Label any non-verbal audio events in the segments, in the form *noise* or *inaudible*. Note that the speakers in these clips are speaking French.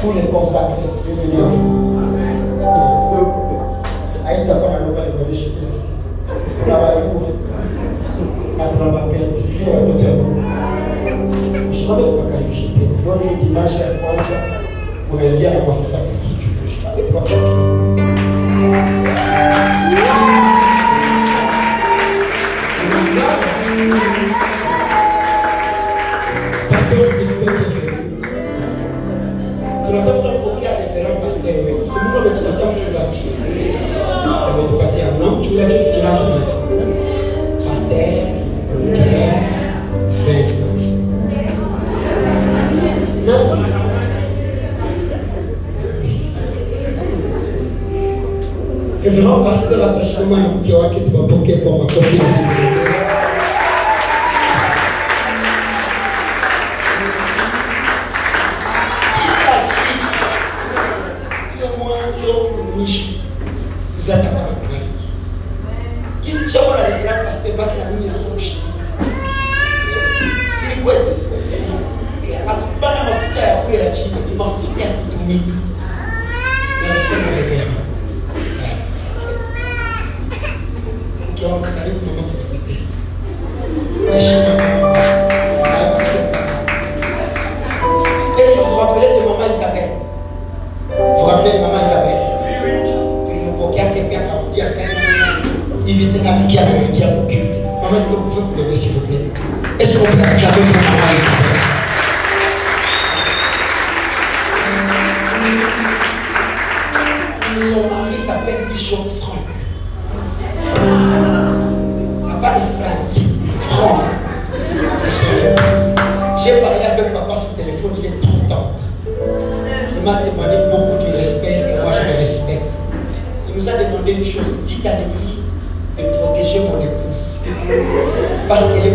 Tous les consacrés. Son mari s'appelle Bishop Franck. Ah, pas de Franck, Franck. C'est. J'ai parlé avec papa sur le téléphone, il est tout le temps. Il m'a demandé beaucoup de respect et moi je le respecte. Il nous a demandé une chose, dites à l'église de protéger mon épouse. Parce qu'elle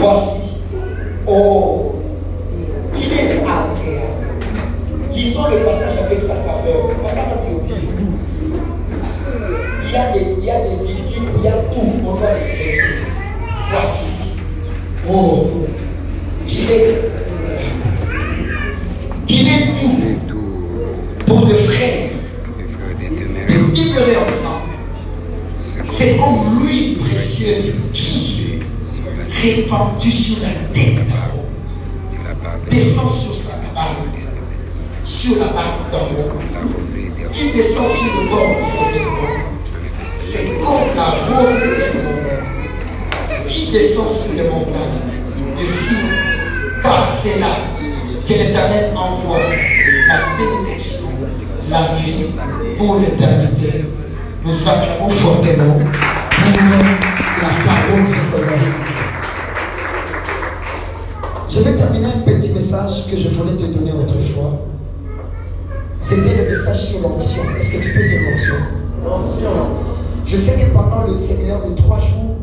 Voici, oh, qu'il est agréable. Lisons le passage avec sa saveur. Il y a des, il y a des virgules, il y a tout. On les célébrer. Voici, oh, qu'il est, répandue sur la barbe descend sur sa barbe, sur la barbe des qui descend sur le bord de les C'est comme la rosée des qui descend sur les montagnes. De Sion, car c'est là que l'Éternel envoie la bénédiction, la vie pour l'éternité. Nous acclamons fortement pour la parole du Seigneur. Je vais terminer un petit message que je voulais te donner autrefois. C'était le message sur l'onction. Est-ce que tu peux dire l'onction? Je sais que pendant le séminaire de trois jours,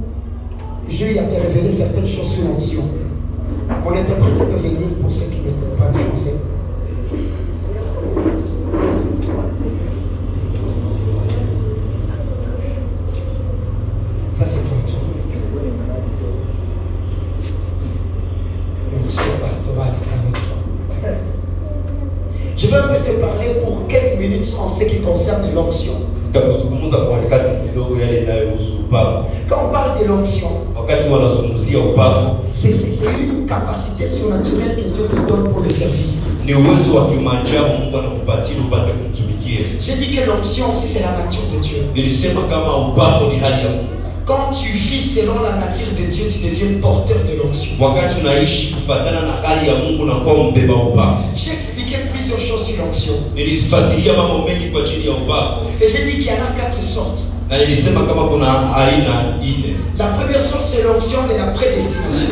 Dieu a te révélé certaines choses sur l'onction. Mon interprète peut venir pour ceux qui ne pas le français. En ce qui concerne l'onction. Quand on parle de l'onction, c'est une capacité surnaturelle que Dieu te donne pour le servir. J'ai dit que l'onction aussi c'est la nature de Dieu. Quand tu vis selon la nature de Dieu, tu deviens porteur de l'onction. Choses sur l'onction. Et j'ai dit qu'il y en a quatre sortes. La première sorte, c'est l'onction de la prédestination.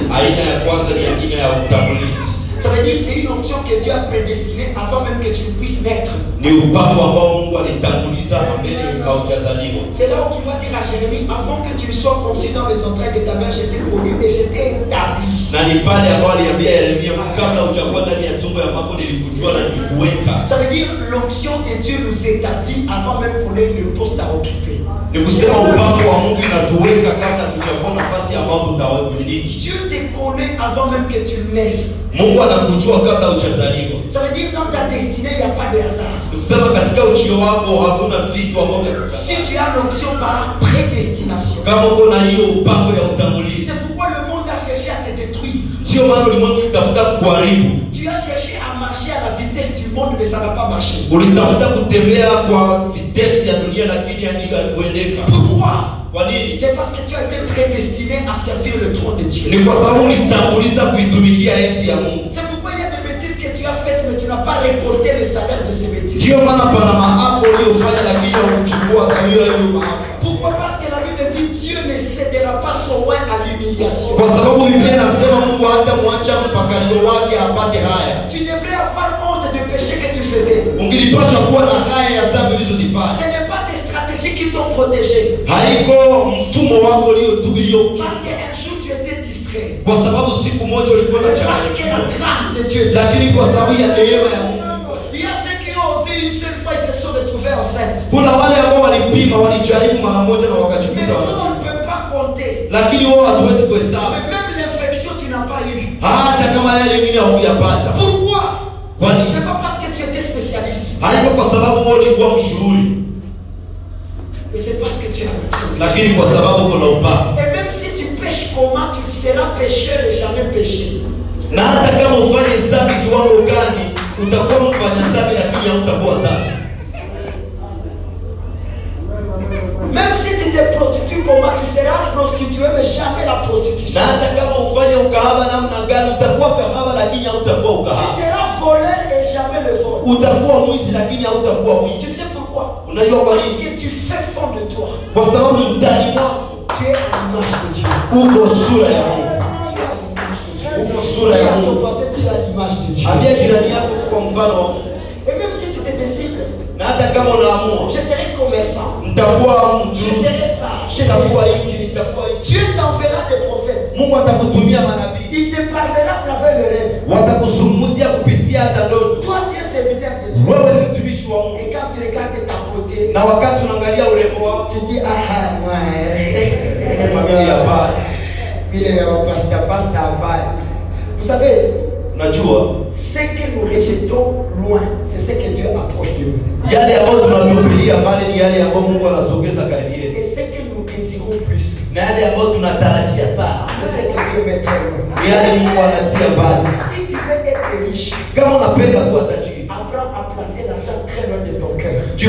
Ça veut dire que c'est une onction que Dieu a prédestinée avant même que tu puisses naître. C'est là où tu vas dire à Jérémie, avant que tu sois conçu dans les entrailles de ta mère, j'étais connu et j'étais établi. nilikuweka. Ça veut dire l'onction de Dieu nous établit avant même qu'on ait le poste à occuper. Dieu te connaît avant même que tu naisses. Ça veut dire dans ta destinée, il n'y a pas de hasard. Si tu as l'onction par prédestination, c'est pourquoi le monde a cherché à te détruire. Tu as cherché à marcher à la vitesse du monde, mais ça n'a pas marché. Pourquoi? C'est parce que tu as été prédestiné à servir le trône de Dieu. Ni pas récolté le salaire de ces bêtises. Pourquoi? Parce que la Bible dit Dieu ne cédera pas son roi à l'humiliation. Tu devrais avoir honte du péché que tu faisais. Ce n'est pas tes stratégies qui t'ont protégé. Parce qu'un jour tu étais distrait. Parce que la grâce de Dieu. Il y a ceux qui ont osé une seule fois, ils se sont retrouvés enceintes. Mais ne peut pas compter. Mais même l'infection, tu n'as pas eu. haukuyapata. Pourquoi? C'est pas parce que tu étais spécialiste, mais c'est parce que tu as l'onction. lakini kwa sababu kuna upako. Et même si tu pêches tu seras pécheur et jamais péché. na hata kama ufanye dhambi kiwango gani, utakuwa mfanya dhambi, lakini hautakuwa dhambi. Même si tu te prostitues comment, tu seras prostitué, mais jamais la prostitution. Na hata kama ufanye ukahaba namna gani, utakuwa kahaba, lakini hautakuwa Tu ukahaba. seras voleur et jamais le vol. Utakuwa mwizi, lakini hautakuwa Tu mwizi. sais pourquoi? Unajua kwa Parce nini? que tu fais fond de toi. Kwa sababu ndani mwako Tu es l'image de Dieu. uko sura ya Mungu. Tu l'image de Dieu. Uko sura Dis ya à ton Mungu. voisin, tu es? À l'image de Dieu. Ambia jirani yako kwa mfano wa Mungu. Et même si tu te décides, na hata kama unaamua je serai commerçant, nitakuwa je serai ça, je serai hiki, nitakuwa hiki. ça. Dieu t'enverra des prophètes. Mungu atakutumia manabii, Il te parlera à travers le rêve. watakuzungumzia kupitia hata ndoto. Toi, tu es serviteur de Dieu. Wewe ni mtumishi wa Mungu, Et quand tu regardes ta na wakati unaangalia urembo wa titi aha mwae moi, sema mimi hapana. vile vya mapasta pasta hapana. Vous savez, najua ce que nous rejetons loin, c'est ce que Dieu approche de nous. yale ambayo tunatupilia mbali ni yale ambayo Mungu anasogeza karibu yetu, Et ce que nous désirons plus, na yale ambayo tunatarajia sana c'est ce que Dieu met ni yale Mungu anatia mbali. Si tu veux être riche, Kama unapenda kuwa tajiri,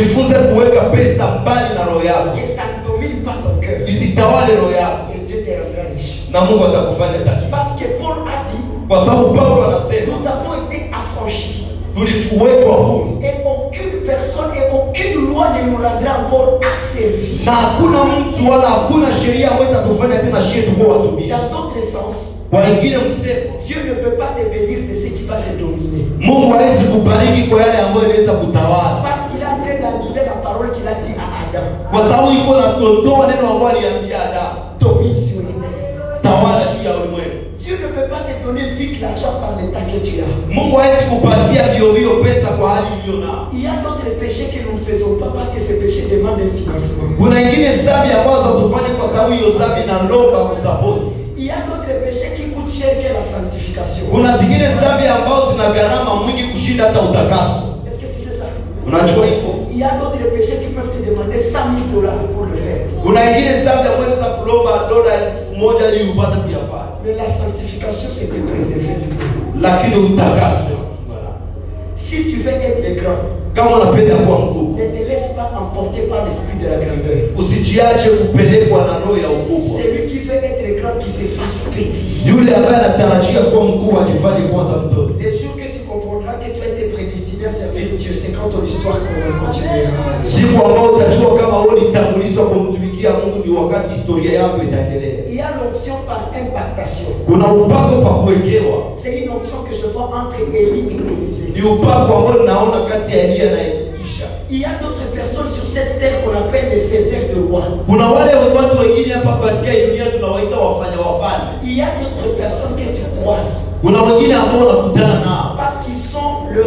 cœur. jifunze kuweka pesa mbali na roho yako, Que ça ne domine pas ton cœur. isitawale roho yako, Et Dieu te rendra riche. na Mungu atakufanya tajiri, Parce que Paul a dit, kwa sababu Paulo anasema nous avons été affranchis. tuliwekwa huru Et aucune personne et aucune loi ne nous rendra encore asservis. na hakuna mtu wala hakuna sheria ambayo itatufanya tena shie tukuwa watumishi. Dans d'autres sens, Kwa wengine msemo, Dieu ne peut pas te bénir de ce qui va te dominer. Mungu hawezi kubariki kwa yale ambayo inaweza kutawala, Parce qu'il est en train d'annuler la parole qu'il a dit à Adam. Kwa sababu iko na tondoa neno ambayo aliambia Adamu, Domine sur les terres. tawala juu ya ulimwengu. Dieu ne peut pas te donner vite l'argent par l'état que tu as. Mungu hawezi kupatia mbio mbio pesa kwa hali iliyo nao. Il y a d'autres péchés que nous ne faisons pas parce que ces péchés demandent un financement. Kuna ingine dhambi ambazo hatufanye kwa sababu hiyo dhambi inalomba kusapoti. Il y a d'autres péchés qui coûtent cher que la sanctification. Kuna zingine dhambi ambazo zina gharama mwingi kushinda hata utakaso. Est-ce que tu sais ça? Unajua hivyo? Il y a d'autres péchés qui peuvent te demander 100 000 dollars pour le faire. Mais la sanctification, c'est de préserver du nao. Si tu veux être grand, ne te laisse pas emporter par l'esprit de la grandeur. Celui qui veut être grand, qui se fasse petit. Les jours que tu comprendras que tu as été prédestiné à servir Dieu, c'est quand ton histoire continuera. siku ambao utajua kama wewe ulitangulizwa kumtumikia mungu ni wakati historia yako itaendelea Il y a l'onction par impactation. kuna upako pa kuwekewa C'est une onction que je vois entre Élie et Élisée. ni upako ambao naona kati ya eliya na elisha Il y a d'autres personnes sur cette terre qu'on appelle les faiseurs de rois. kuna wale watu wengine hapa katika hii dunia tunawaita wafanya wafalme Il y a d'autres personnes que tu croises kuna wengine ambao unakutana nao parce qu'ils sont le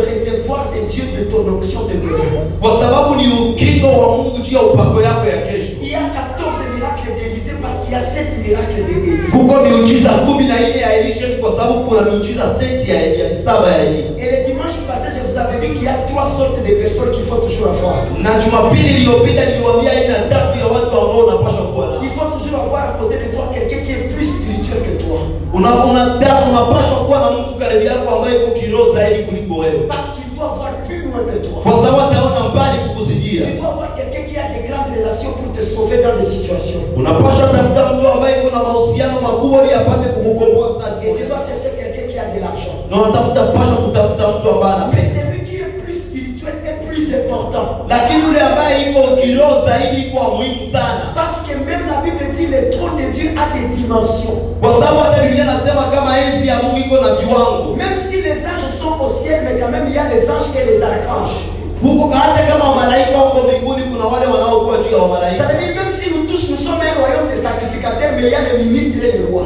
de Dieu de ton onction de demain. kwa sababu ni ukingo wa mungu juu ya upako yako ya kesho Il y a 14 miracles d'Élisée parce qu'il y a 7 miracles d'Élie. kuko miujiza kumi na nne ya elisha ni kwa sababu kuna miujiza seti ya, ya saba ya eliya Et le dimanche passé, je vous avais dit qu'il y a trois sortes de personnes qu'il faut toujours avoir. na jumapili iliyopita niliwaambia aina tatu ya watu ambao unapaswa kuwa nao Il faut toujours avoir à côté de toi quelqu'un qui est plus spirituel que toi. Una- una- unapaswa kuwa na mtu karibu yako ambaye iko kiroho zaidi kuliko wewe Parce qu'il doit voir plus loin que toi. Tu dois avoir quelqu'un qui a des grandes relations pour te sauver dans des situations. Et tu dois chercher quelqu'un qui a de l'argent. Mais celui qui est plus spirituel est plus important. Parce que même la Bible dit le trône de Dieu a des dimensions. Même si les anges sont au ciel, mais quand même il y a les anges et les archanges. Ça veut dire même si nous tous nous sommes un royaume de sacrificateurs, mais il y a les ministres et les rois.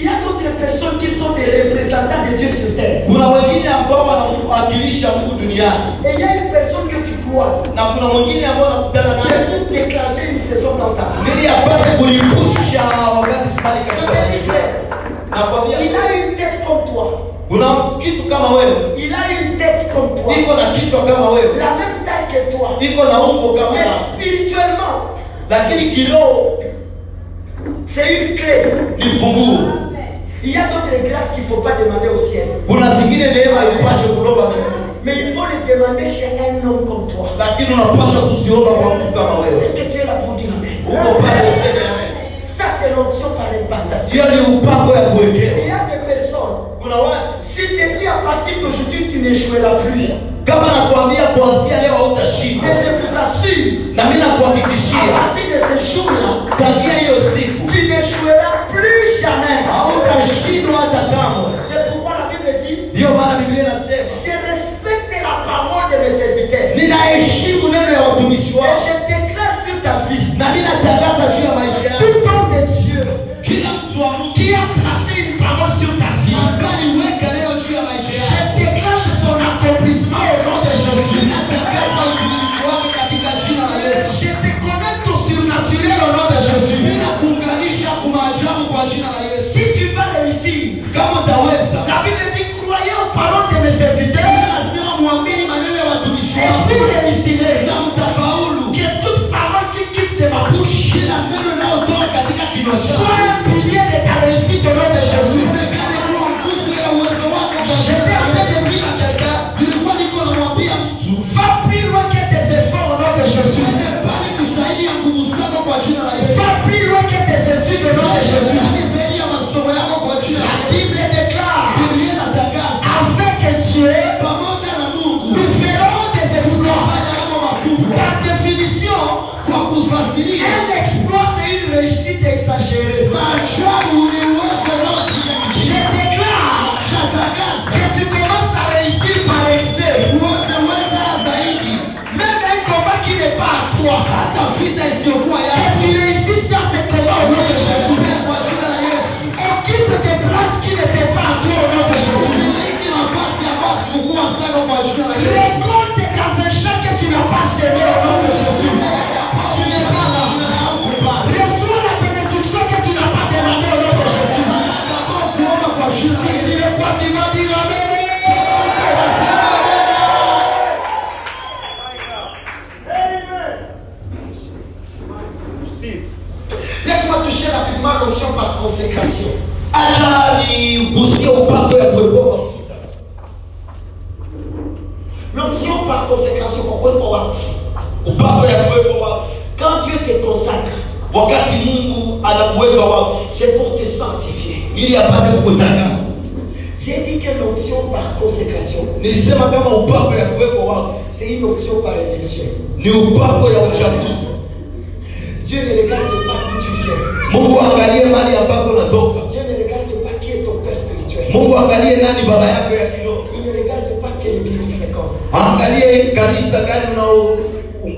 Il y a d'autres personnes qui sont des représentants de Dieu sur terre. Et il y a une personne que tu croises. C'est pour déclencher une saison dans ta vie. Je te dis, il a une tête comme toi. Il a une tête comme toi. La même taille que toi. Mais spirituellement, c'est une clé. Il y a d'autres grâces qu'il ne faut pas demander au ciel. Mais il faut les demander chez un homme comme toi. Est-ce que tu es là pour dire Amen? Ça, c'est l'onction par ya Il y a des personnes, si tu dis à partir d'aujourd'hui, tu n'échoueras plus. kama nakwambia kuanzia leo hautashinda. Mais je vous assure, na à nakuhakikishia partir de ce jour-là, tangia hiyo siku hata kamwe C'est pourquoi la Bible dit ndiyo maana biblia inasema Je respecte la parole de mes serviteurs. ninaheshimu neno ya watumishi Et je déclare sur ta vie na mi natangaza juu chako un pilier de ta réussite au nom de Jésus. J'étais en train de dire à quelqu'un Va plus loin que tes efforts au nom de Jésus. Va plus loin que tes études au nom de Jésus. consécration. par consécration. Quand Dieu te consacre, c'est pour te sanctifier. Il n'y a pas de. J'ai dit que l'onction par consécration. C'est une onction par élection. Dieu ne regarde nani baba yako ya kiroho. Angalie kanisa gani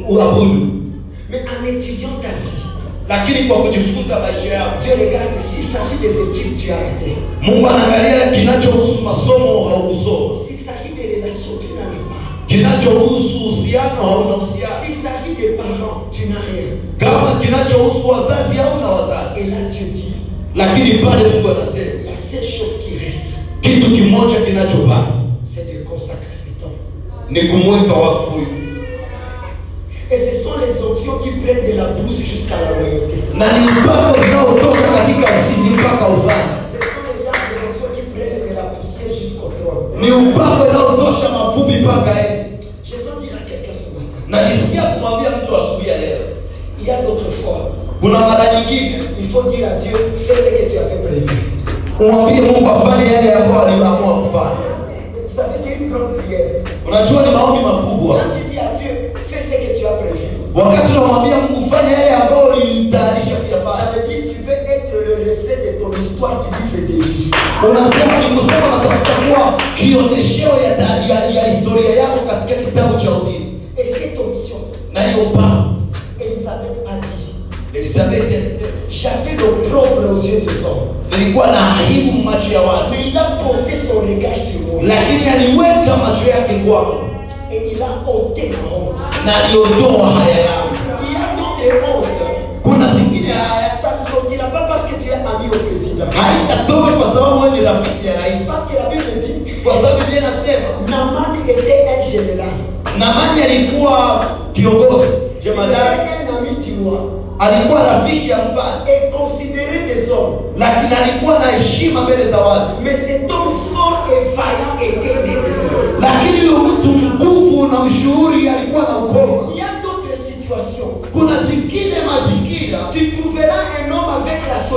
unaabudu. Mais lakini kwa kujifunza maisha yako. Mungu anaangalia kinachohusu masomo haukusoma. Kinachohusu uhusiano hauna uhusiano. Kinachohusu wazazi hauna wazazi. Lakini pale Mungu anasema c'est de consacrer cet temps. Et ce sont les options qui prennent de la bourse jusqu'à la loyauté. Ce sont les gens qui prennent de la poussière jusqu'au trône. Je sens dire à quelqu'un ce matin. Il y a d'autres formes. Il faut dire à Dieu, fais ce que tu avais prévu. Quand tu dis à Dieu, fais ce que tu as Unajua ni maombi makubwa. Wakati unamwambia Mungu fanya yale ambayo ulitayarisha kuyafanya. Unasema ni kusema natafuta kuwa kionyesheo ya naliondoa haya yangu. Kuna zingine kwa sababu wewe ni rafiki ya rais. Kwa sababu biblia inasema namani alikuwa kiongozi jemadari. Alikuwa rafiki ya mfalme. Lakini alikuwa na heshima mbele za watu.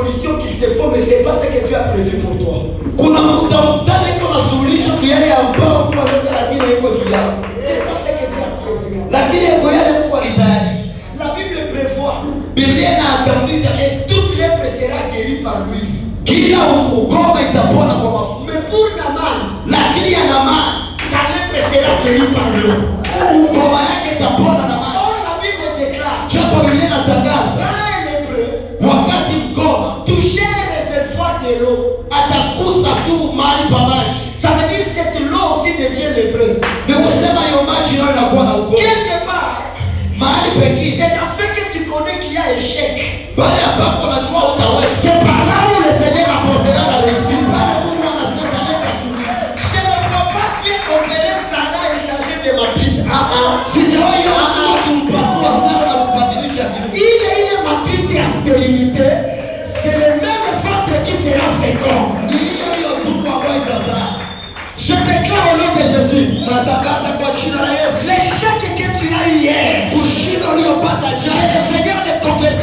solution qu'il te faut, mais ce pas ce que Dieu a prévu pour toi. C'est pas ce que Dieu a prévu. La Bible prévoit que toute lèpre sera guérie par lui. Mais pour la Naman, sa lèpre sera guérie par l'eau. Ça veut dire cette eau aussi devient lépreuse. Mais vous savez, il maji là, il y a quoi là Quelque part. C'est dans ce que tu connais qu'il y a échec.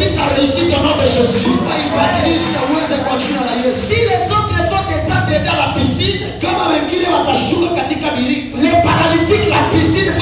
ça réussit au nom de Jésus. Si les autres font descendre dans la piscine, les paralytiques, la piscine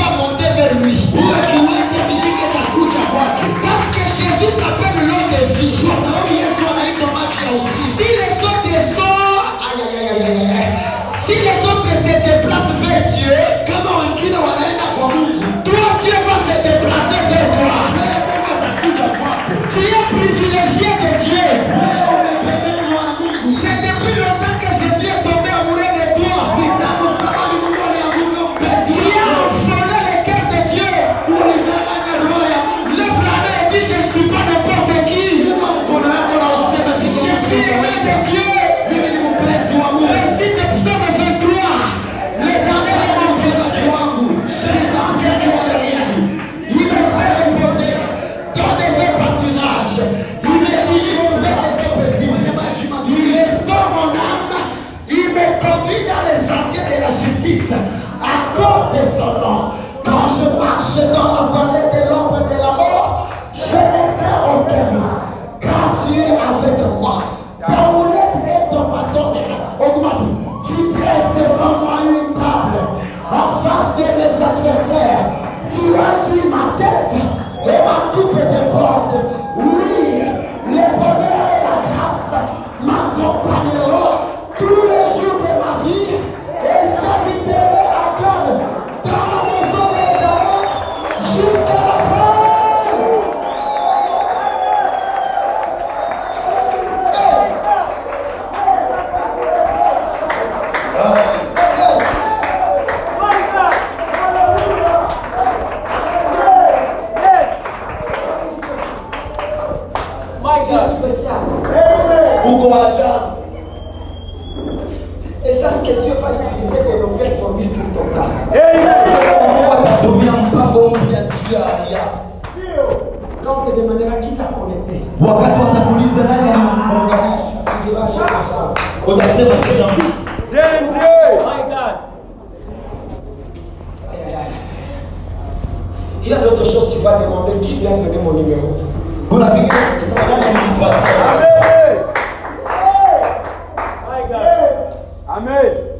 aïe, aïe. Il y a d'autres choses, tu vas demander qui vient donner mon numéro? Unafikiri nani alinipatia?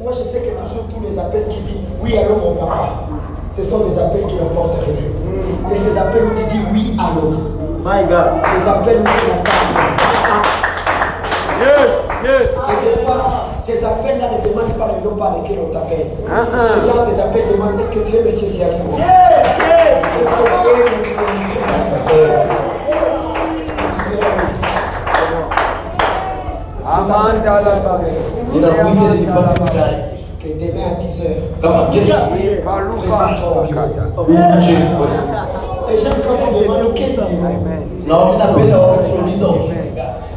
Moi, je sais que toujours tous les appels qui disent oui, allô, mon papa, ce sont des appels qui ne portent rien. Et ces appels où tu dis oui, allô, les appels où tu ces appels-là ne demandent pas le nom par lequel on t'appelle. Ce genre des appels demandent est-ce que tu es monsieur Est-ce que tu es monsieur. Que demain à 10h, Kama kesho présente-toi au bureau. uje. Et j'aime quand tu demandes quel bureau. Na mimi napenda wakati unauliza ofisi gani.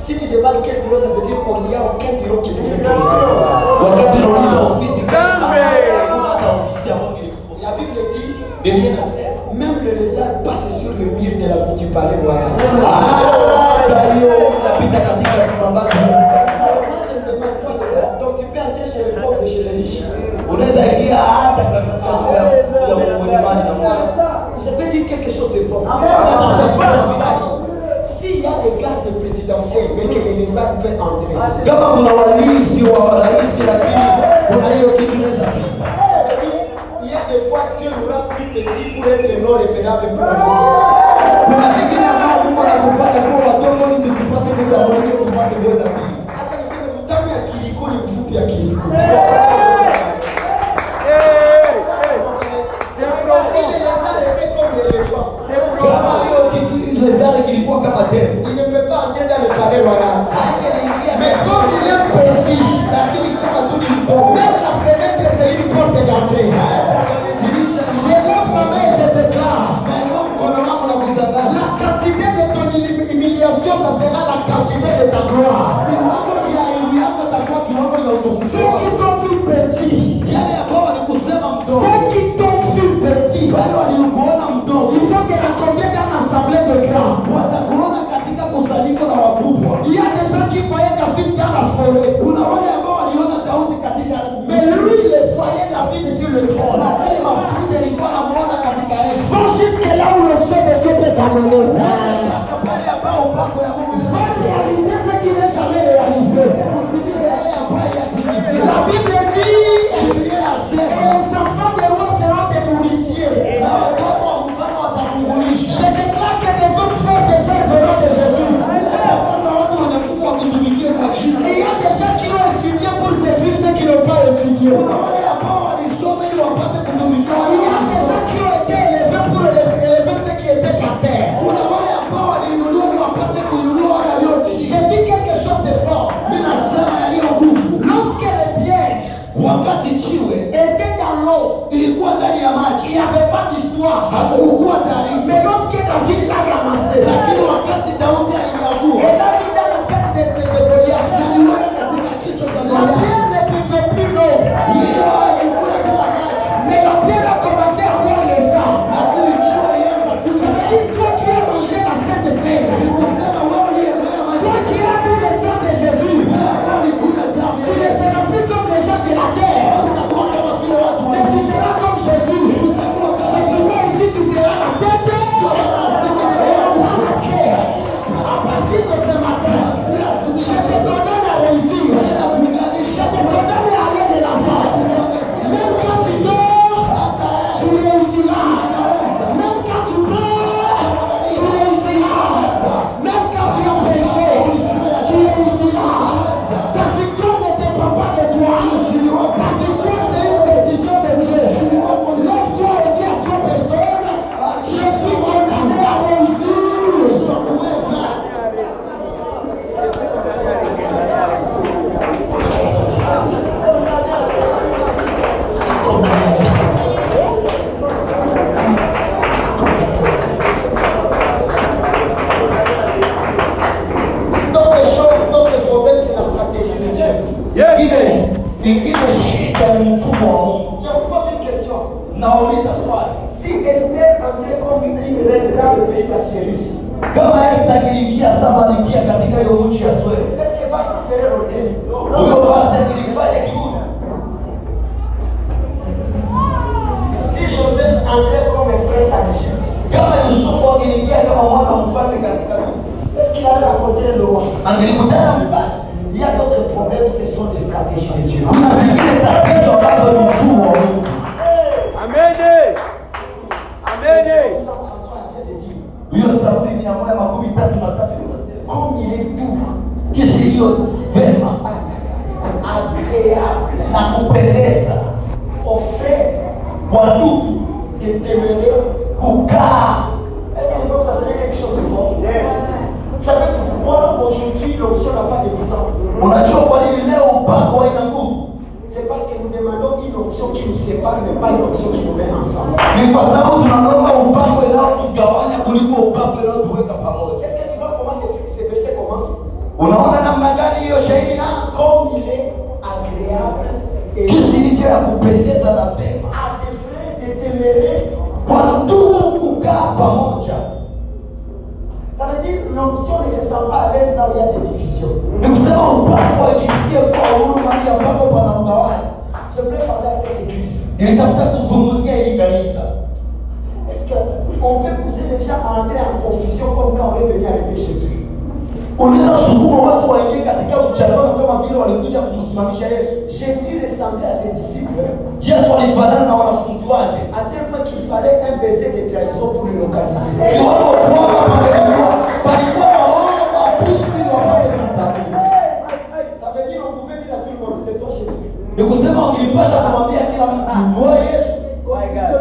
Si tu demandes quel bureau, ça veut dire qu'il n'y a aucun bureau qui te recevoir. Wakati ofisi. La Bible dit Même le lézard passe sur le mur de la, du palais royal. lézard. Donc, tu peux entrer chez les pauvres et chez les riches. Je vais dire quelque chose de bon. Mais que les lézards peuvent entrer, Kama kuna walinzi wa rais lakini kuna hiyo kitu inaweza pita. ça veut dire il y a des fois Dieu nous rend plus petits pour être non repérable pour un enfant. Kuna vingine ambao Mungu anakufanya kuwa wadogo ili tusipate kutambulika tupate kwenda mbili. Acha niseme mtamu ya kiliko ni mfupi ya kiliko. Si les lézards étaient comme l'éléphant, Kama hiyo kitu lezari kilikuwa kama tembo. Il ne David sur le trône. Va jusque là où le chef de Dieu peut t'amener. Va réaliser ce qu'il n'est jamais réalisé. La Bible dit les enfants des rois seront des nourriciers. Je déclare que des hommes forts te serviront de Jésus. Et il y a des gens qui ont étudié pour servir ceux qui n'ont pas étudié. Kuna hiyo saburi mia moja makumi tatu na tatu comme il est doux, iliyo vema agréable. Na kupendeza kwa ndugu kukaa Est-ce que vous serait quelque chose de fort? Vous savez pourquoi aujourd'hui l'onction n'a pas de puissance C'est parce que nous demandons une onction qui nous sépare, mais pas une onction qui nous met ensemble. Kuliko upako inayotuweka pamoja yesu Jésus ressemblait à ses disciples yesu alifanana na wanafunzi wake à tel point qu'il fallait un baiser de trahison pour le localiser. kiwango kwamba palikuwa palikuwa waona mapusi ili wapate kumtambua Ça veut dire qu'on pouvait dire à tout le monde, c'est toi Jésus. ni kusema ukilipasha kumwambia kila mtu wewe yesu My God.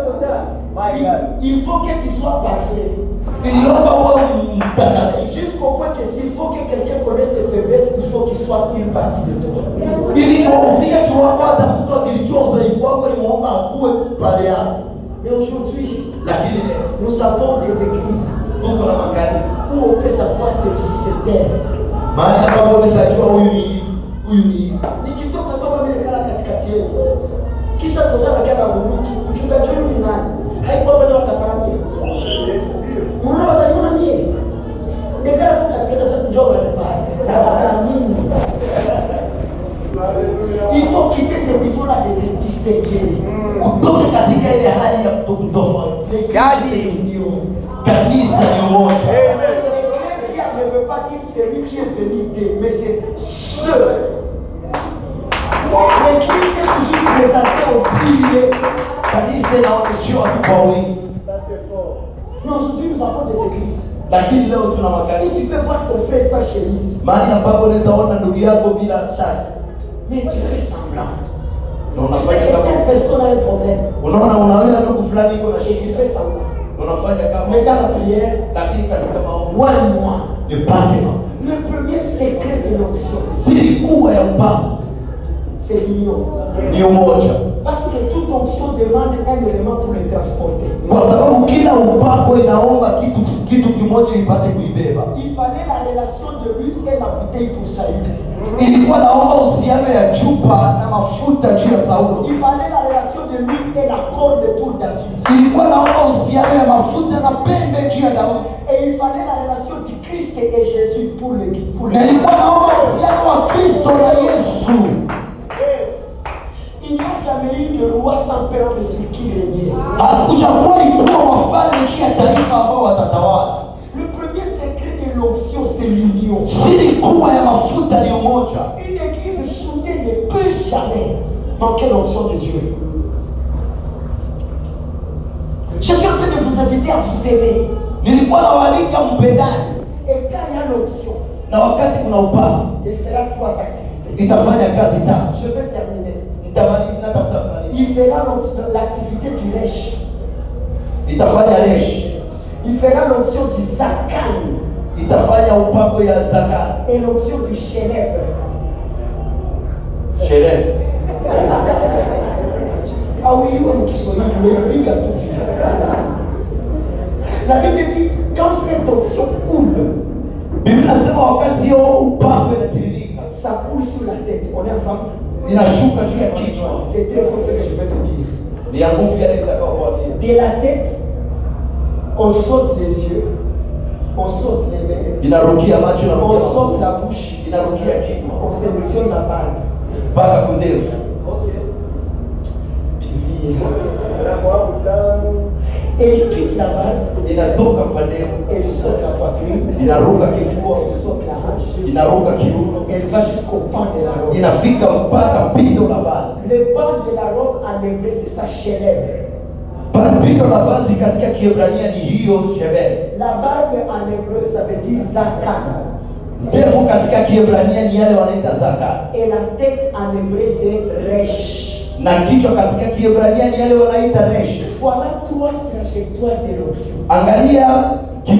My God. Il, il faut que tu sois parfait. iliomba uwe mtakatifu Jusqu'au point que s'il faut que quelqu'un connaisse tes faiblesses, il faut qu'il soit une partie de toi. ili kwa ufike kiwango hata mtu akilijua udhaifu wako limuomba akuwe pale yako Mais aujourd'hui, lakini leo nous avons des églises tuko na makanisa où on peut savoir celui-ci c'est terre. Mahali ambapo nitajua huyu ni hivi huyu ni hivi nikitoka toka mimi nikala katikati yenu. Kisha soja nakia bunduki mchungaji wenu ni nani? Haikuwa pale wakaparamia mnaona wataniona mie? Nikala tu katikati sasa njoo bwana pale. Mimi il faut quitter ce niveau là de se distinguer utoke katika ile hali ya kutokutofauti l'église c'est l'union kanisa ni moja L'Ecclésia ne veut pas dire celui qui est venu d'eux, mais c'est ceux. L'église est toujours présentée au pilier? tu kwa wingi Mais aujourd'hui, nous avons des églises. lakini leo tuna Et makanisa tu peux voir ton frère sans chemise, mahali ambapo unaweza ona ndugu yako bila shati mais tu fais semblant. na unafanya telle personne a un problème. Unaona unaweza ndugu fulani iko na et tu fais semblant. unafanya kama Mais dans la prière, lakini katika maombi Le premier secret de l'onction, ya upako c'est l'union. ni umoja Parce que toute onction demande un élément pour le transporter. kwa sababu kila upako inaomba kitu kitu kimoja ipate kuibeba Il fallait la relation de l'huile et la bouteille pour Saül. ilikuwa naomba uhusiano ya chupa na mafuta juu ya saulo Il fallait la relation de l'huile et la corde pour David. ilikuwa naomba uhusiano ya mafuta na pembe juu ya daudi Et il fallait la relation du Christ et Jésus pour naomba wa kristo na yesu Il n'y a jamais eu de roi sans peuple sur qui régner. hakuchakuwa ikuwa wafalme juu ya taifa ambao watatawala Le premier secret de l'onction, c'est l'union. siri kubwa ya mafuta ni umoja Une église soudée ne peut jamais manquer l'onction de Dieu. Je suis en train de vous inviter à vous aimer. nilikuwa Et quand il y a l'onction, il fera trois activités. Je vais terminer. Il fera l'activité du reshi Il fera l'onction du zakan et l'onction du chénèbre. sherehe *laughs* Ah oui, oui, qui les pics à tout. La Bible dit, quand cette onction coule, biblia nasema wakati hiyo upako inatiririka ça coule sur la tête. On est ensemble inashuka juu ya kichwa C'est très fort ce que je vais te dire. ni ya nguvu yale nitakayokuambia. De la tête, on saute les yeux, on saute les mains, Inarukia macho na on saute la bouche, inarukia kinywa on sélectionne la barbe. mpaka kundevu, Puis, elle quitte la barbe, inatoka kwa ndevu, elle saute la poitrine, inaruka kifua, elle saute la hanche, inaruka kiuno, elle va jusqu'au pan de la robe. inafika mpaka pindo la vazi. Le pan de la robe en hébreu, c'est ça, chelem. Pindo la vazi katika Kiebrania ni hiyo shebele. La barbe en hébreu, ça veut dire zakan. Ndevu katika Kiebrania ni yale wanaita zaka, Et la tête en hébreu, c'est resh. Na kichwa katika Kiebrania ni yale wanaita resh. Voilà trois trajectoires de l'onction. Angalia ki-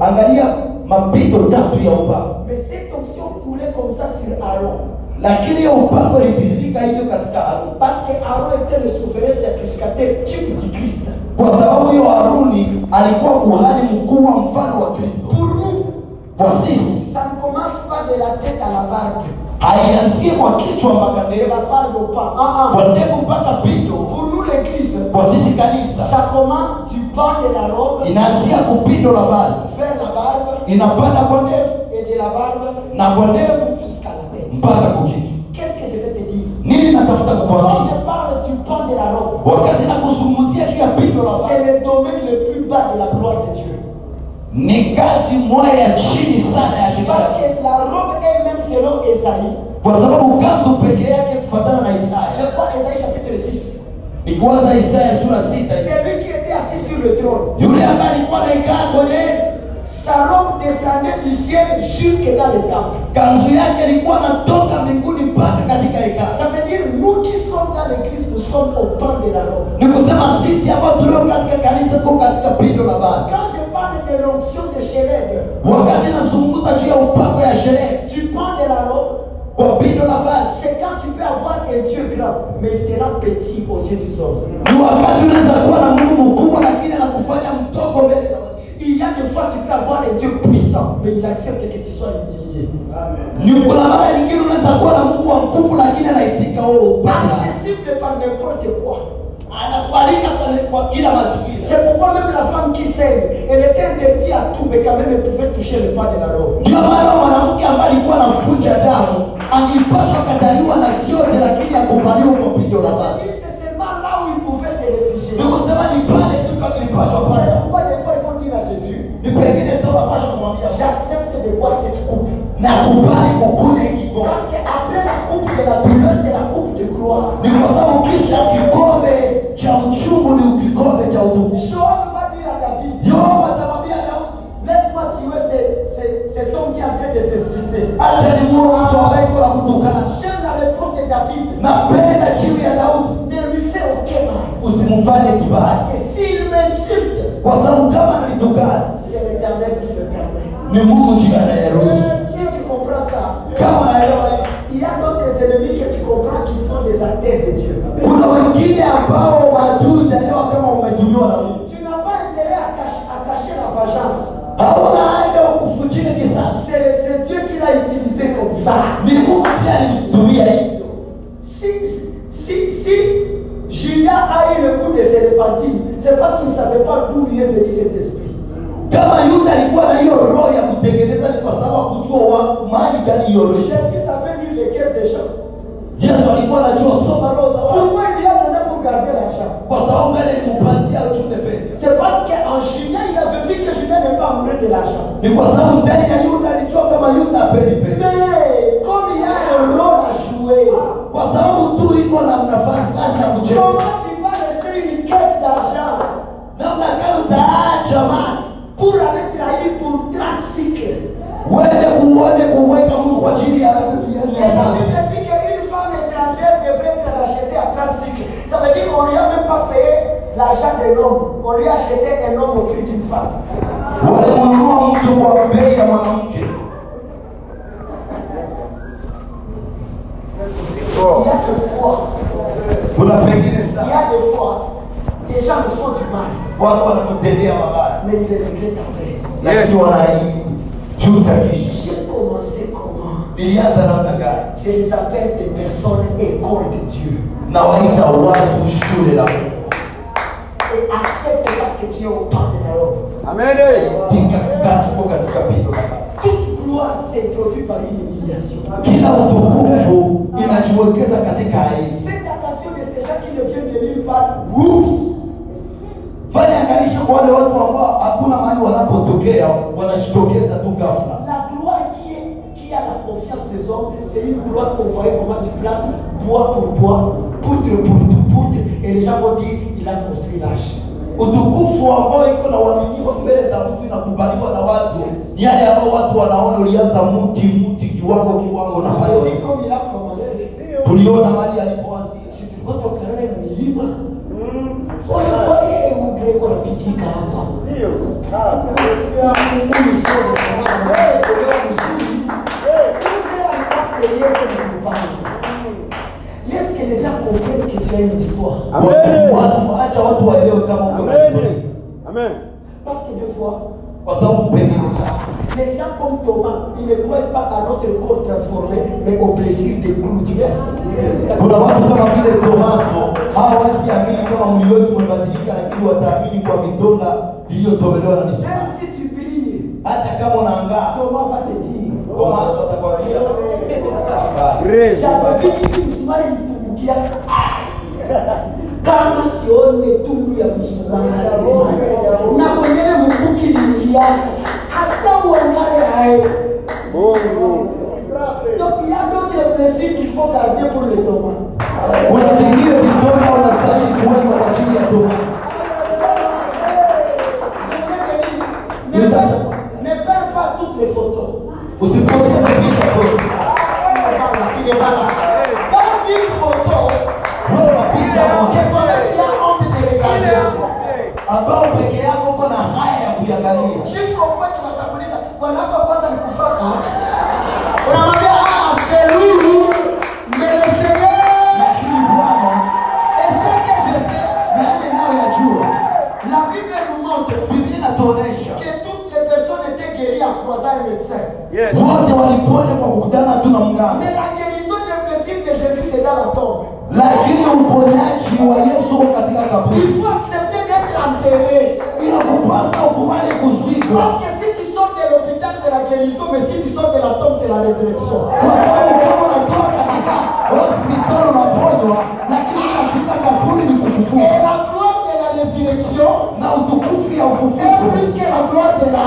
angalia mapito tatu ya upako, Mais cette onction coulait comme ça sur Aaron. lakini hiyo upako ilitiririka hivyo katika Haruni, Parce que Aaron était le souverain sacrificateur type du Christ. kwa sababu hiyo Haruni alikuwa kuhani mkuu wa mfano wa Kristo. Pour nous, Kwa sisi ça ne commence pas de la tête à la barbe, haianzie kwa kichwa barbe au pas. Ah, ah. kwa ndevu mpaka pindo. Pour nous, l'église, Kwa sisi kanisa ça commence du pan de la robe inaanzia kupindo la vazi, vers la barbe inapanda kwa ndevu et de la barbe na kwa ndevu jusqu'à la tête. mpaka kwa kichwa. Qu'est-ce que je vais te dire? Nini natafuta Quand kukwambia? je parle du pan de la robe, Wakati nakuzungumzia juu ya pindo la vazi, c'est le domaine le plus bas de la gloire de Dieu. Ni kazi moja ya chini sana ya Parce que la robe elle-même, selon Esaïe, kwa sababu kanzu peke yake kufuatana na je crois Esaïe chapitre 6, nikiwaza Isaya sura qui était assis sur le trône. yule ambaye alikuwa anaikaa kwenye Sa robe descendait du ciel jusque dans le temple. kanzu yake ilikuwa natoka mbinguni mpaka katika hekalu. Ça veut dire, nous qui sommes dans l'église, nous sommes au pan de la robe. Ni kusema sisi ambao tulio katika kanisa tuko katika pindo la vazi. Quand je de l'onction de célèbre, Wakati nazungumza juu ya upako ya sherehe du pan de la robe, c'est quand tu peux avoir un Dieu grand, mais il te rend petit aux yeux des hommes. ni wakati unaweza kuwa na Mungu mkubwa lakini anakufanya mdogo mbele za wengine. Il y a des fois tu peux avoir un Dieu puissant, mais il accepte que tu sois humilié. Ni kuna mara nyingine unaweza kuwa na Mungu wa nguvu lakini anaitika wewe upande. Accessible par n'importe quoi. C'est pourquoi même la femme qui saigne, elle était interdite à tout, mais quand même elle pouvait toucher le pas de la robe. C'est seulement là où il pouvait se réfugier. C'est pourquoi des fois il faut dire à Jésus, j'accepte de boire cette coupe. Parce qu'après la coupe de ni Mungu tu anayeruhusu. Si tu comprends ça, Kama unaelewa hivi, il y a d'autres ennemis que tu comprends qui sont des acteurs de Dieu. Ya mwanamke. Il y a des fois, Kuna pengine il y a des fois, des gens me font du mal, mais ils le regrettent après. J'ai commencé comment? Je les appelle des personnes écoles de Dieu. shule la Mungu. que tu es au pas de la robe. Amen. Kila utukufu inajiwekeza katika aibu. Faites attention de ces gens qui ne viennent de nulle part. Oups! Fanya angalisho kwa wale watu ambao hakuna mahali wanapotokea wanajitokeza tu ghafla. La gloire qui, est, qui a la confiance des hommes, c'est une gloire qu'on voyait comment tu places bois pour bois, poutre pour poutre, et les gens vont dire il a construit l'arche. Utukufu ambao iko na uaminifu mbele za mtu inakubaliwa na watu. Ni yale ambao watu wanaona ulianza mti mti kiwango kiwango. Na On a hayo. vu comme il a commencé. Tuliona mahali alipoanzia. Si tulikuwa tunaona milima ulivoye ugreko napikika hapa? Mungu sio kama wewe kwa mzuri que les gens comprennent que tu as une histoire Amen. Parce que des fois, les gens comme Thomas, ils ne croient pas à notre corps transformé, mais au plaisir des clous du Christ. kuna watu kama vile Tomaso hawasiamini kama mwili wetu umebadilika, lakini wataamini kwa vidonda vilivyotolewa na misumari. Même si tu brilles, Hata kama unaangaa, Thomas va te dire Tomaso atakwambia hapana. Grace. J'avais vu ici msumari ilitumbukia kama sione tundu ya msumari na kwenyewe mkuki lingiaka hata uangale hayo. Mungu. donc il y a d'autres principes qu'il faut garder pour les tomates Kuna vingine vidonda unastahili kuweka kwa ajili ya dire, ne perds, ne perds pas toutes les photos Usipoteze picha zote. tu n'es pas là ambao peke yako uko na haya ya kuiangalia. jusqu'au point que watakuuliza wanako kwanza ni kufaka unamwambia ah c'est lui mais le Seigneur Lakini Bwana et ce que je sais yale nayo yajua. la Bible nous montre Biblia inatuonesha que toutes les personnes étaient guéries en croisant un médecin Yes. wote waliponya kwa kukutana tu na mganga, mais la guérison de Jésus c'est dans la tombe lakini uponyaji wa Yesu uko katika il kaburi. faut accepter d'être enterré Inakupasa ukubali kuzikwa, parce que si tu sors de l'hôpital c'est la guérison mais si tu sors de la tombe c'est la résurrection. Kwa sababu kama unatoka katika hospitali unaponywa, lakini katika kaburi ni et la gloire de la résurrection na utukufu ya est ufufuko plus que la gloire de la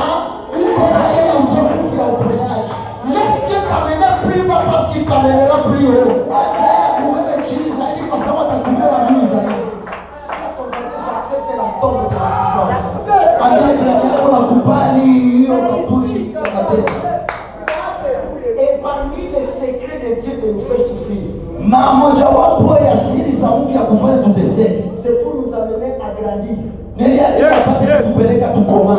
ya utukufu ya uponyaji. Laisse Dieu t'amener plus bas parce qu'il t'amènera plus haut. Voisin, j'accepte la tombe de la souffrance. Ambia jirani yako nakubali hiyo kaburi ya mateso. Et parmi les secrets de Dieu de nous faire souffrir, na mojawapo ya siri za Mungu ya kufanya tuteseke c'est pour nous amener à grandir. niliapate yes. kutupeleka tukomae.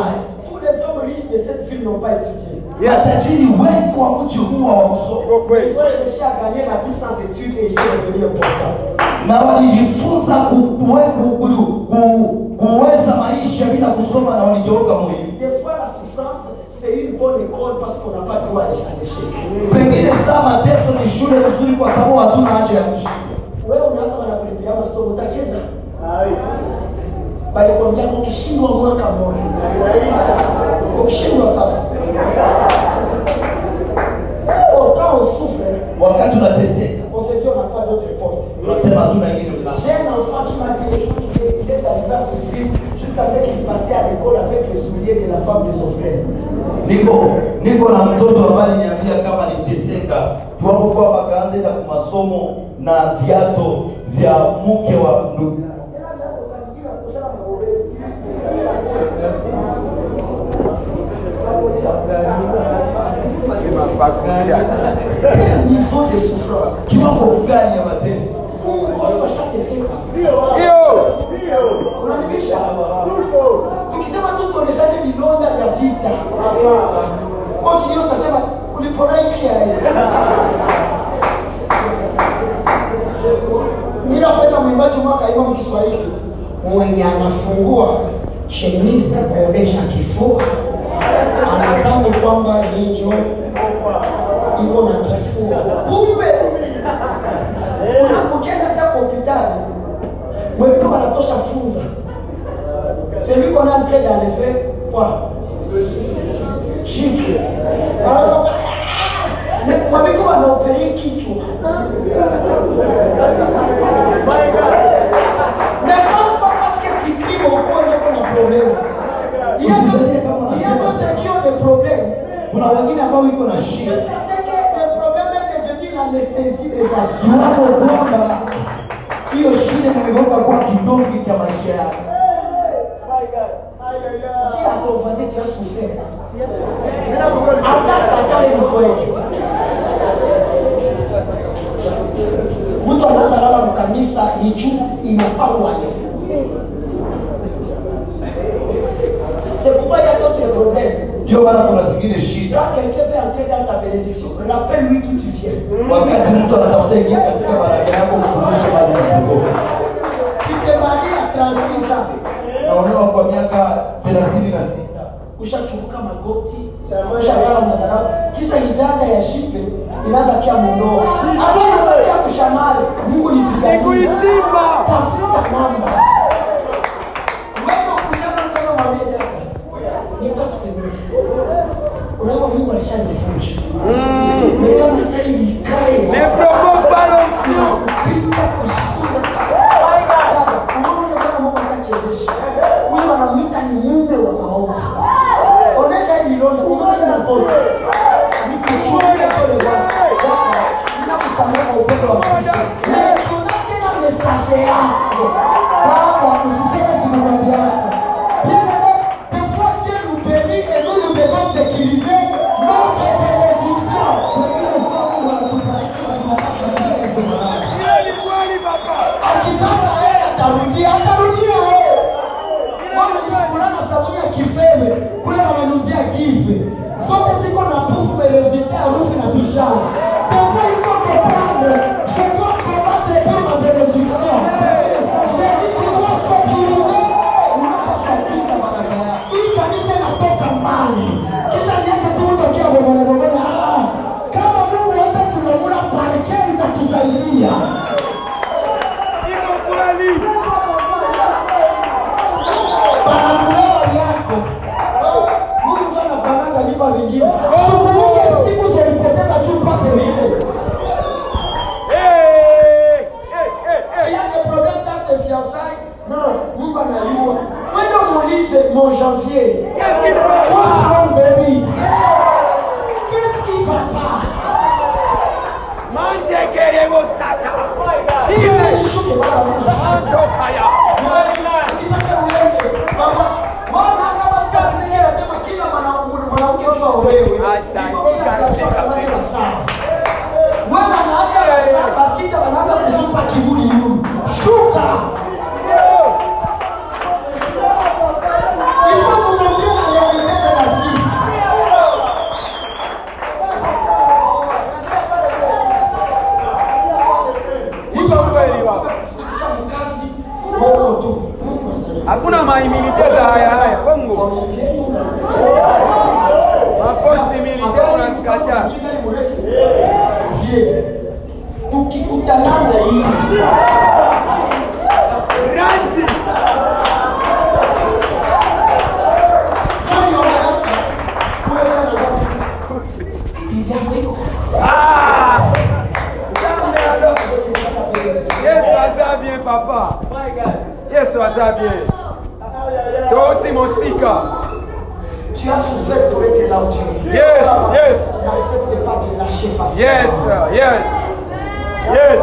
Tous les hommes riches de cette ville n'ont pas étudié. Matajiri wengi wa mji huu hawakusoma Iko Ils ont cherché à gagner la vie sans études et ils sont devenus importants. Na walijifunza ku- kuwe- ku- ku- ku- kuweza maisha bila kusoma na waligeuka muhimu. Des fois, la souffrance, c'est une bonne école parce qu'on n'a pas droit à l'échec. Pengine saa mateso ni shule nzuri kwa sababu hatuna haja ya kushinda. Wewe unaaka wanakulipia masomo utacheza? Balikwambia ukishindwa mwaka mmoja. Ukishindwa sasa. Oh, quand on souffre, Wakati unateseka porte. unasema hatuna ingine mlango. J'ai un enfant qui m'a dit le jour qu'il est- il est arrivé à souffrir jusqu'à ce qu'il partait à l'école avec les souliers de la femme de son frère. Niko niko na mtoto ambaye aliniambia kama niteseka tuwapo kwamba akaanza enda kwa masomo na viato vya mke wa ndugu Niveau de souffrance. kiwango gani ya mateso? Hiyo. Unanibisha? Tukisema tu tuoneshane vidonda vya vita. Kwa kingine utasema uliponaikia ya Mimi napenda mwimbaji mwaka ima mkiswahili mwenye anafungua shemizi kuonesha kifua anazani kwamba hicho iko na kifua, kumbe ukienda hata hospitali mwevito wanatosha funza Celui qu'on est en train d'enlever, quoi Chic. Alors, mais mwambie kama anaopere kichwa. Mais pense pas parce que tu cries mon ndio kuna problème. Il y a d'autres qui ont des problèmes. kuna wengine ambao iko na iwapo kwamba hiyo shida imegeuka kuwa kidonge cha maisha yako. Mtu anaweza lala mkanisa ni juu inapangwa leo. C'est pourquoi il y a d'autres problèmes. Ndio maana kuna zingine shida. Quand quelqu'un veut entrer dans ta bénédiction, rappelle-lui d'où tu viens. wakati mtu anatafuta ingia katika baraka yako mkumbushe mali yako Tu te maries à 36 ans. naolewa kwa miaka thelathini na sita. Ushachubuka magoti. Ushavaa mazarabu kisha idada ya shipe inaanza kia mondoa hapana kushamari mungu Nikuichimba. tafuta namba unajua mungu alishanifunja ni kama sasa hivi nikae Ne provoque pas l'onction. kupita kushinda dada unaona kama mungu atachezesha huyu wanamuita ni mume wa maombi onesha hii milonda unaona na voice ni kuchunga pole bwana ninakusamea kwa upendo wa Kristo na nikiona tena message yako baba usiseme simekwambia bien aimé des fois Dieu nous bénit et nous nous devons sécuriser atarudia atarudia yeye wana isikulana sabuni ya kifeme kule wananuzia kife? Zote ziko na pufu merezite harufu na bishara muulize mon janvier Qu'est-ce qu'il fait what's wrong baby qu'est-ce qui va pas Mande kerego sata. Kile Ile nishuke baba mimi manto kaya. Ukitaka uende baba mbona kama stari zingine nasema kila mwana- mwanamke jua wewe Acha, Hizo kila kika, saa kika, kama kika. saa wewe anaacha masaa basita wanaanza kuzupa kiburi yulu shuka il faut vous montrer la réalité de la vie Iko kweli baba. Fikisha mkazi Mungu tu Mungu Hakuna maimilite za haya haya. Bongo. Maposimilite unazikataa. Vie. tukikutanana hivi Ranji. Johnny Omayaka, kule sana za- bibi yako iko. Ah. Yesu aza bien papa? Yesu aza bien. Toti mosika. Tu as souffert pour être là où tu es. Yes, yes. N'accepte pas de lâcher facilement. Yes, sir. yes. Yes.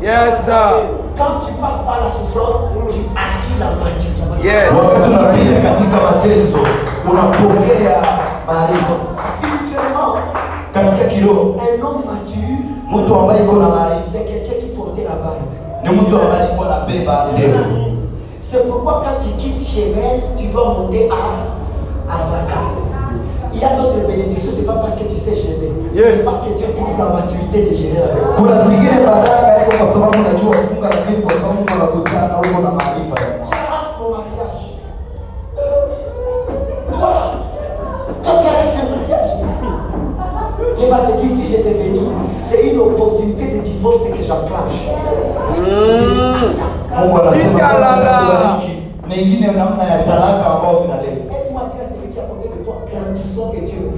Yes, sir. Quand tu passes par la souffrance, tu acquis la maturité. Yes. Spirituellement, un homme mature, c'est quelqu'un qui portait la ndevu C'est pourquoi quand tu quittes Chevel, tu dois monter à Azaka. Il y a d'autres bénédictions, c'est pas parce que tu sais gérer. Yes. C'est parce que tu éprouves la maturité de gérer la. Dieu va te dire si je t'ai béni, c'est une opportunité de divorce que j'enclenche. mungu anasema Jikalala. kama nimekubariki, na ingine namna ya talaka ambao vinaleta Aide-moi à dire à celui qui est à côté de toi, grandissons et Dieu nous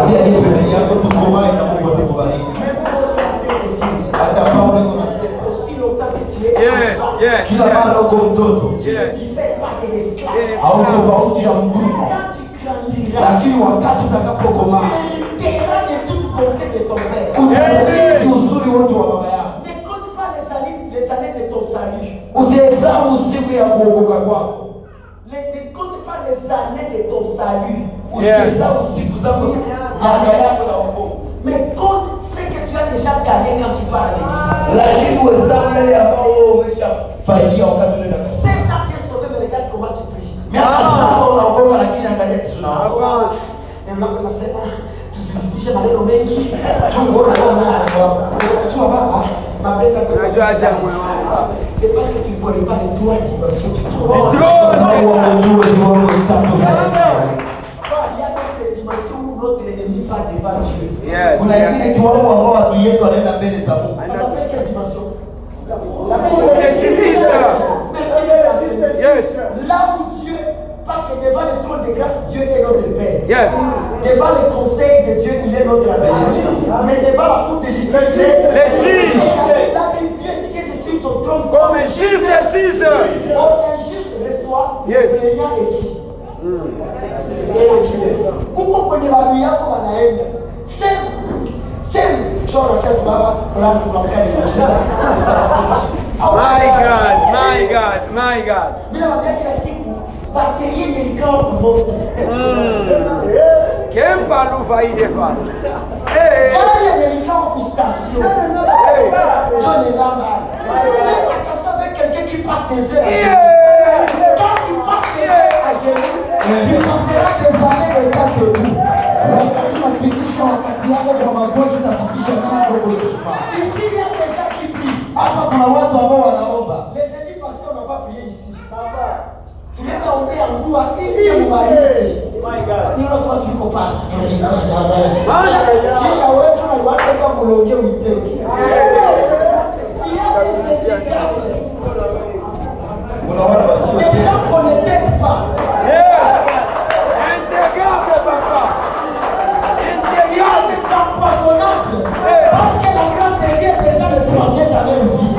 ambia ni pembeni yako tukomae na Mungu atakubariki hata Paulo iko nasema aussi longtemps que tu es Yes, yes, kila mara uko mtoto ne Yes. au tofauti ya lakini wakati utakapokomaa uzuri wote wa baba yako compte pas les années, les années de ton salut. usihesabu siku ya kuokoka kwako Ne, ne compte pas les années de ton salut. Mais compte ce que tu as déjà gagné quand tu pars à l'église. tu es sauvé, mais regarde comment tu pries. tusizidishe maneno mengi. Mapenzi yako wangu. C'est parce que tu ne connais pas les trois dimensions du trône. Les trois vitatu vya Yesu. Il y a donc des dimensions où va devant Dieu. Yes, kuna ingine yes. kiwango ambao adui yetu anaenda mbele za Mungu Ça s'appelle quelle dimension Okay, sisters. Merci de merci. Yes. Là où Dieu, parce que devant le trône de grâce, Dieu est notre Père. Yes. Devant le conseil de Dieu, il est notre Père. Mais devant la cour de justice, il est juges. Là que Dieu siège sur son trône. Comme un juge des. Or, un juge reçoit Yes. le et qui? l'accusé. Kuko kwenye baadhi yako wanaenda. Sema. Sema. Chora kia baba, fulani tunamkani My God, my God, my God. Mimi nawaambia kila siku batterie imeikawa kumoto. Quem parle va y dépasse. Hey, Gari imeikawa ku station. hey. John est là bas. Fais attention avec quelqu'un qui passe des heures à genoux. Yeah. Quand tu passes des heures à genoux, tu passeras des années étant debout. Ici, il y a des gens qui prient. wanaomba Les jeudis passés, on n'a pas prié ici. ombea tu kisha wetu naliwateka mulonge uiteke kuna watu wasio Les gens qu'on ne pas. Le troisième dans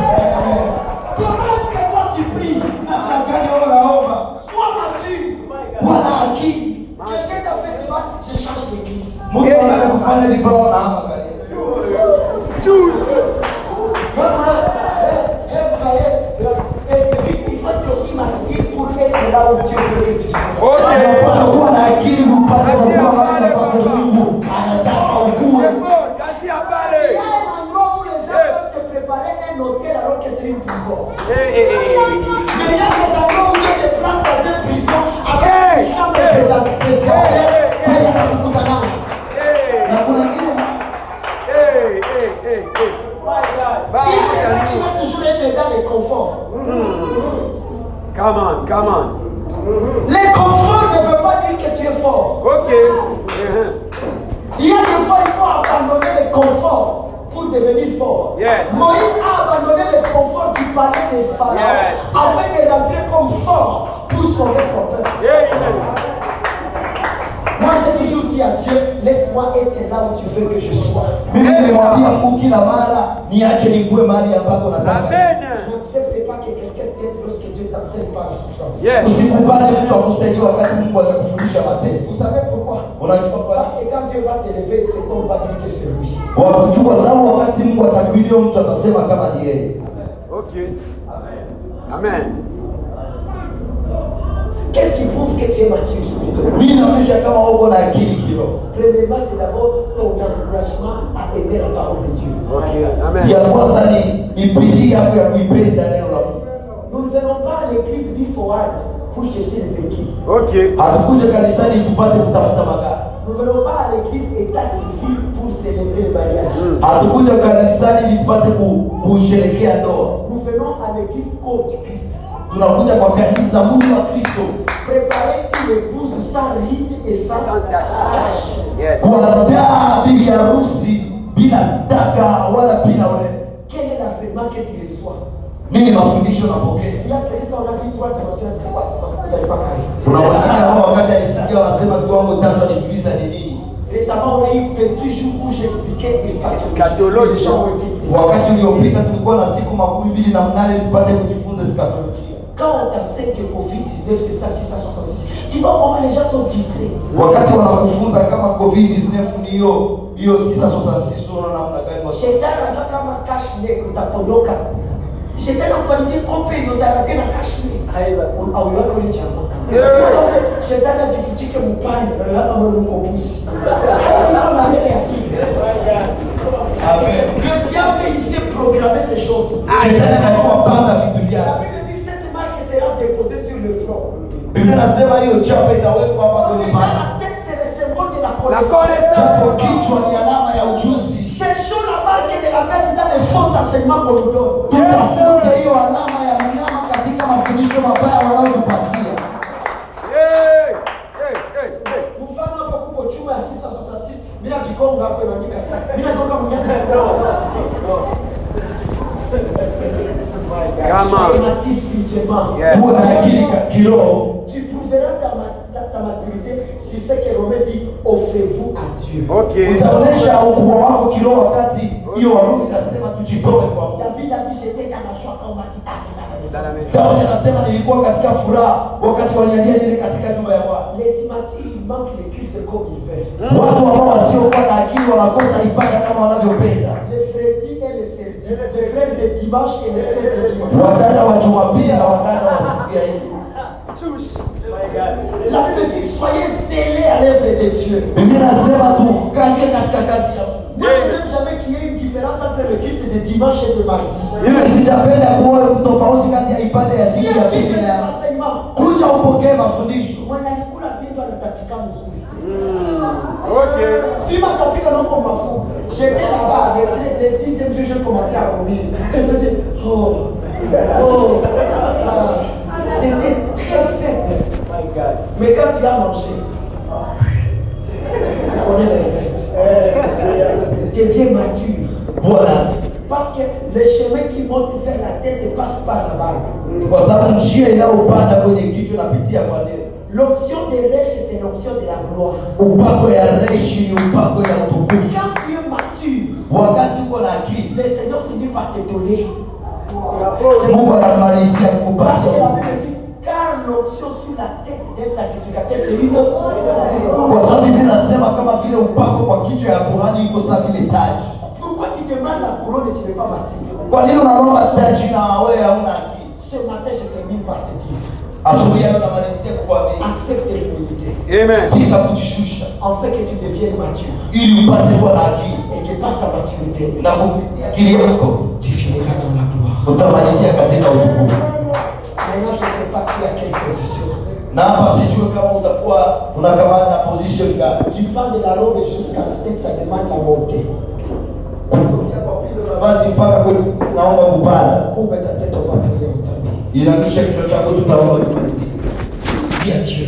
niache nikuwe mahali ambapo nataka Amen. N'accepte pas que quelqu'un t'aide lorsque Dieu t'enseigne par la souffrance. Yes. usikubali mtu akusaidia wakati Mungu atakufundisha mateso Vous savez pourquoi? Unajua kwa Parce que quand Dieu va t'élever, va dire que c'est lui. Wamechukua sababu wakati Mungu atakuilia mtu atasema kama ni yeye. Ok. Amen. Qu'est-ce qui prouve que tu es mature spirituellement. Premièrement, c'est d'abord ton encouragement à aimer la parole de Dieu. Amen. Mungu. Nous ne venons pas à l'église before pour chercher le véhicule. Ok. Hatukuja kanisani tupate kutafuta magari. Nous ne venons pas à l'église état civil pour célébrer le mariage. Ndoa. Nous venons à l'église corps du Christ. Tunakuja kwa kanisa mwili wa Kristo Préparer une épouse sans ride et sans, Sans tache. Yes. kuandaa bibi harusi bila taka wala bila ule. Quel est l'enseignement que tu reçois nini mafundisho napokea kuna wengine ambao wakati alisikia wanasema viwango tatu alijiuliza ni nini Récemment, on a eu 28 jours où j'expliquais eschatologie. Eschatologie. Les gens ont été wakati uliopita tulikuwa na siku makumi mbili na mnane tupate kujifunza skatolojia Quand on t'enseigne que Covid-19, c'est ça, 666, tu vois comment les gens sont distraits. wakati wanakufunza kama covid-19 ni hiyo hiyo 666 unaona namna gani wasi- Shetani anajua kama cash leg utaponyoka. Shetani akufanyizia kope na cash chama. Shetani ajifichike na kama maneno ya. Le diable il sait programmer ces choses. vitu vyake biblia nasema hiyo chapa itawekwa hapa kwenye Déjà la connaissance. kichwa ni alama ya ujuzi Cherchons la marque de la bête dans les faux enseignements qu'on nous donne. tutafute hiyo alama ya mnyama katika mafundisho mabaya wanayotupatia Hey, hey, hey, hey. mfano hapo kuko chuma ya 666 mimi najikonga hapo inaandika sasa mimi natoka mnyama Kama. Spirituellement Yeah. tuwe na akili kiroho sur ce que Romain dit offrez-vous à Dieu. Ok. utaonyesha ukubwa wako kiroho wakati hiyo warumi nasema tujitoe kwa Mungu. David a dit j'étais dans la joie quand on m'a dit ah les immatures ils manquent les cultes comme ils veulent. Les Freddy et les Serdi. Les frères de dimanche et les sœurs de dimanche Wadada wa Jumapili na wadada wa siku ya Idi. La Bible dit soyez zélés à l'œuvre de Dieu. Moi, je n'aime jamais qu'il y ait une différence entre le culte de dimanche et de mardi. Na ya enseignements. alikula bindo anatapika mzuri. Ok. Pima. J'étais là-bas avec les, les dixième jour, j'ai commencé à vomir. Je faisais oh, oh, ah. J'étais très faible. Mais quand tu as mangé, tu connais le reste. Deviens *laughs* mature. Bwana, Parce que le chemin qui monte vers la tête passe par la barbe. kwa sababu njia inayopanda kwenye kichwa inapitia kwa neno. L'onction des riches, c'est l'onction de la gloire. Upako ya reshi ni upako ya utukufu. Quand tu es mature, Wakati uko na akili, le Seigneur finit par te donner. Mungu anamalizia kukupatia. L'onction sur la tête d'un sacrificateur, c'est une Kwa sababu Biblia inasema kama vile upako kwa kichwa ya kuhani iko sawa vile taji. Pourquoi tu demandes la couronne et tu n'es pas akili? Ce matin, je termine par te dire, accepte l'humilité, Amen. kujishusha afin que tu deviennes mature. Et que par ta maturité, tu finiras dans la gloire. Na hapa sijui kama utakuwa unakamata position gani. Tu vas de la robe jusqu'à la tête, ça demande la montée. Vazi mpaka kwenye naomba kupanda. Couvre ta tête. Inamisha kichwa chako tutaomba Dieu,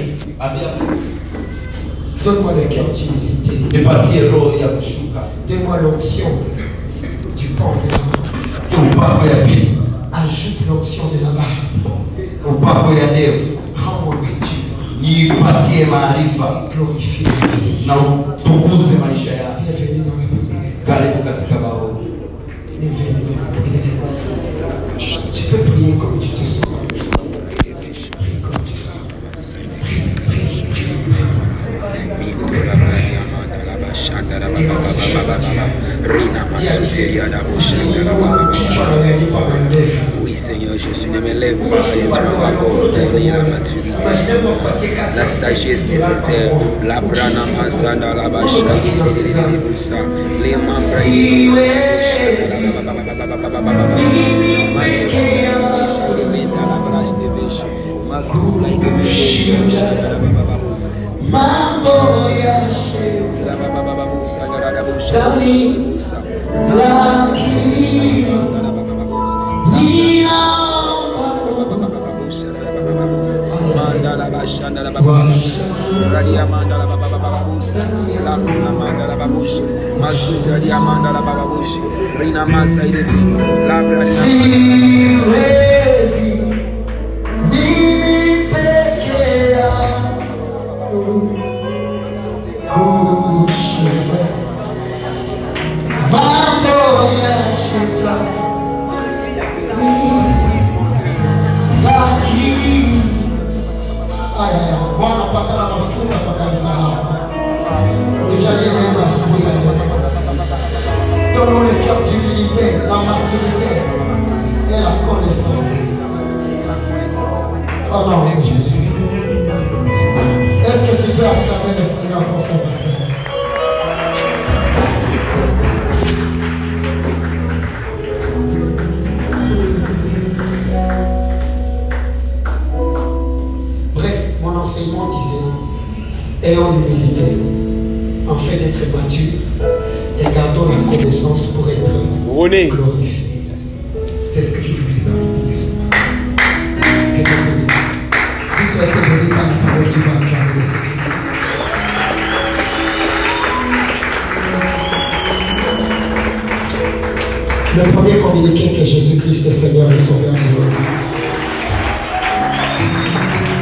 donne-moi le cœur d'humilité. nipatie roho ya kushuka. Donne-moi l'onction du pont de la main. Upako ya pili, Ajoute l'onction de la barbe. upako ya ndevu. Rends-moi mature. Nipatie maarifa Glorifie la vie. na utukuze maisha yako. Bienvenue dans la prière. Karibu katika maombi. Bienvenue dans la prière. Tu peux prier comme tu te sens. Prie comme tu sens. Prie, prie, prie, prie. Kichwa ananipa mandefu. Oui Seigneur, je suis ne me lève pas et tu m'as encore donné la maturité, la sagesse nécessaire, la prana masanda la bacha, les membres babushi. Masuta liamanda la babushi. Rina masa ile ni.